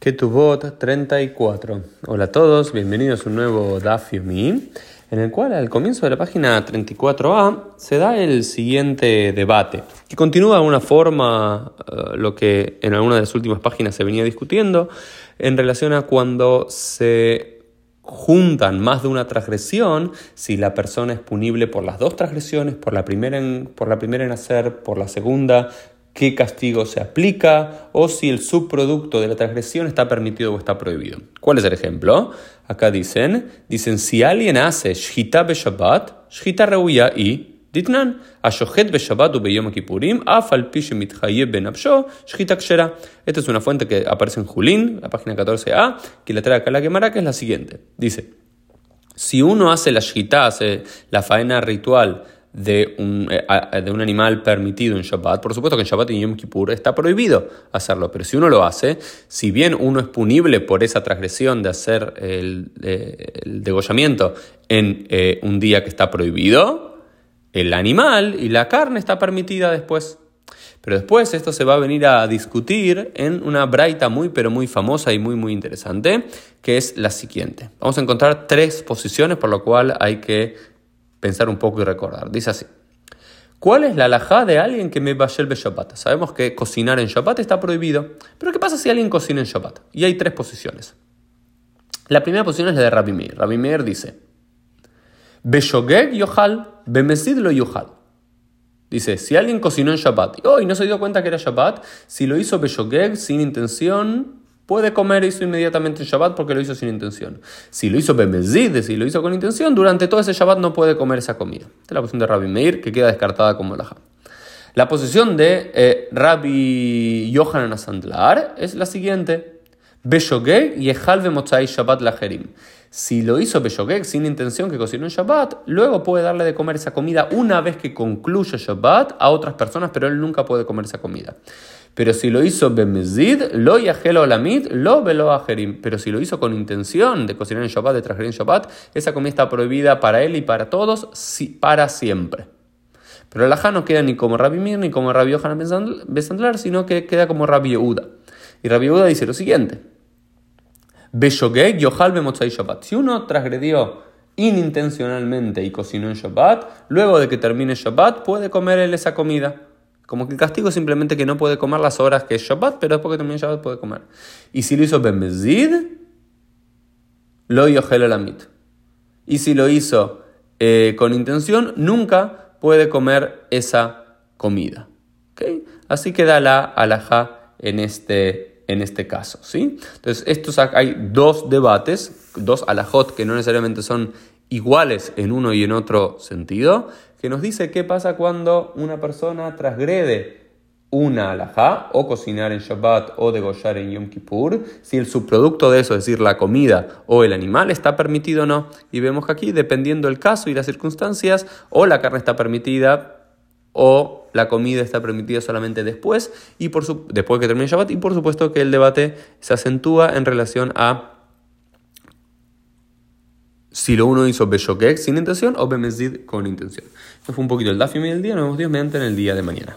Ketubot 34. Hola a todos, bienvenidos a un nuevo Daf en el cual al comienzo de la página 34a se da el siguiente debate, que continúa de alguna forma eh, lo que en alguna de las últimas páginas se venía discutiendo en relación a cuando se juntan más de una transgresión, si la persona es punible por las dos transgresiones, por la primera en, por la primera en hacer, por la segunda qué castigo se aplica o si el subproducto de la transgresión está permitido o está prohibido. ¿Cuál es el ejemplo? Acá dicen, dicen si alguien hace shita be Shabbat, shita reuya y Ditnan, Ashohet be Shabbat u beyom kippurim, afal pishe mitchayeb ben absho, shita kshera. Esta es una fuente que aparece en Julín, la página 14a, que la trae acá la quemara, que es la siguiente. Dice, si uno hace la shita, hace la faena ritual de un, eh, de un animal permitido en Shabbat, por supuesto que en Shabbat y Yom Kippur está prohibido hacerlo, pero si uno lo hace, si bien uno es punible por esa transgresión de hacer el, eh, degollamiento en eh, un día que está prohibido, el animal y la carne está permitida después. Pero después esto se va a venir a discutir en una braita muy pero muy famosa y muy muy interesante, que es la siguiente. Vamos a encontrar tres posiciones por lo cual hay que pensar un poco y recordar. Dice así. ¿Cuál es la alajá de alguien que me vaya el Shabbat? Sabemos que cocinar en Shabbat está prohibido. Pero ¿qué pasa si alguien cocina en Shabbat? Y hay tres posiciones. La primera posición es la de Rabbi Meir. Rabbi Meir dice, Beshogeg yohal, bemesid lo yohal. Dice, si alguien cocinó en Shabbat y oh, no se dio cuenta que era Shabbat, si lo hizo Beshogeg sin intención, puede comer eso inmediatamente en Shabbat porque lo hizo sin intención. Si lo hizo Bemezid, si lo hizo con intención, durante todo ese Shabbat no puede comer esa comida. Esta es la posición de Rabbi Meir que queda descartada como laja. La posición de eh, Rabbi Yohanan Asandlar es la siguiente. Beshogeg y Motzai Shabbat Lajerim. Si lo hizo Beshogeg sin intención que cocinó en Shabbat, luego puede darle de comer esa comida una vez que concluye Shabbat a otras personas, pero él nunca puede comer esa comida. Pero si lo hizo Bemezid, lo yajelo lamid, lo velo ajerim. Pero si lo hizo con intención de cocinar en Shabbat, de transgredir en Shabbat, esa comida está prohibida para él y para todos para siempre. Pero el ajá no queda ni como Rabbi Mir ni como Rabbi Yohanan Besandlar, sino que queda como Rabbi Yehuda. Y Rabbi Yehuda dice lo siguiente. Shabbat. Si uno transgredió inintencionalmente y cocinó en Shabbat, luego de que termine Shabbat puede comer él esa comida. Como que el castigo es simplemente que no puede comer las horas que es Shabbat, pero después que termine Shabbat puede comer. Y si lo hizo Bemezid, lo yohel elamit. Y si lo hizo eh, con intención, nunca puede comer esa comida. ¿Okay? Así queda la alajá en este, en este caso. ¿sí? Entonces, estos, hay dos debates, dos alajot que no necesariamente son iguales en uno y en otro sentido, que nos dice qué pasa cuando una persona transgrede una alajá, o cocinar en Shabbat o degollar en Yom Kippur, si el subproducto de eso, es decir, la comida o el animal, está permitido o no. Y vemos que aquí, dependiendo del caso y las circunstancias, o la carne está permitida o la comida está permitida solamente después, y por su, después que termine Shabbat, y por supuesto que el debate se acentúa en relación a si lo uno hizo Beshokek sin intención o Bemezid con intención. Esto fue un poquito el Dafim del día. Nos vemos Dios mediante en el día de mañana.